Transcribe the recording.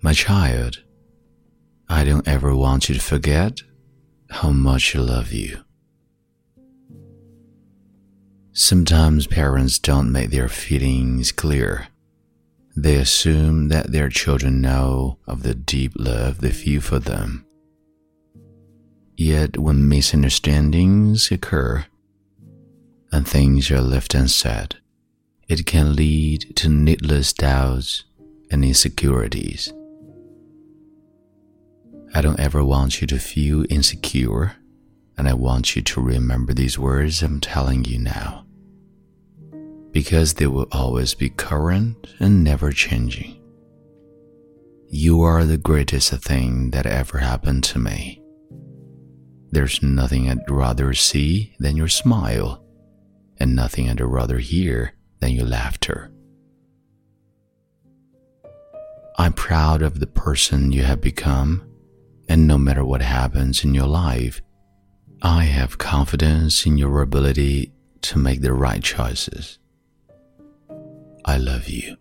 My child, I don't ever want you to forget how much I love you. Sometimes parents don't make their feelings clear. They assume that their children know of the deep love they feel for them. Yet, when misunderstandings occur and things are left unsaid, it can lead to needless doubts and insecurities. I don't ever want you to feel insecure, and I want you to remember these words I'm telling you now. Because they will always be current and never changing. You are the greatest thing that ever happened to me. There's nothing I'd rather see than your smile, and nothing I'd rather hear than your laughter. I'm proud of the person you have become and no matter what happens in your life, I have confidence in your ability to make the right choices. I love you.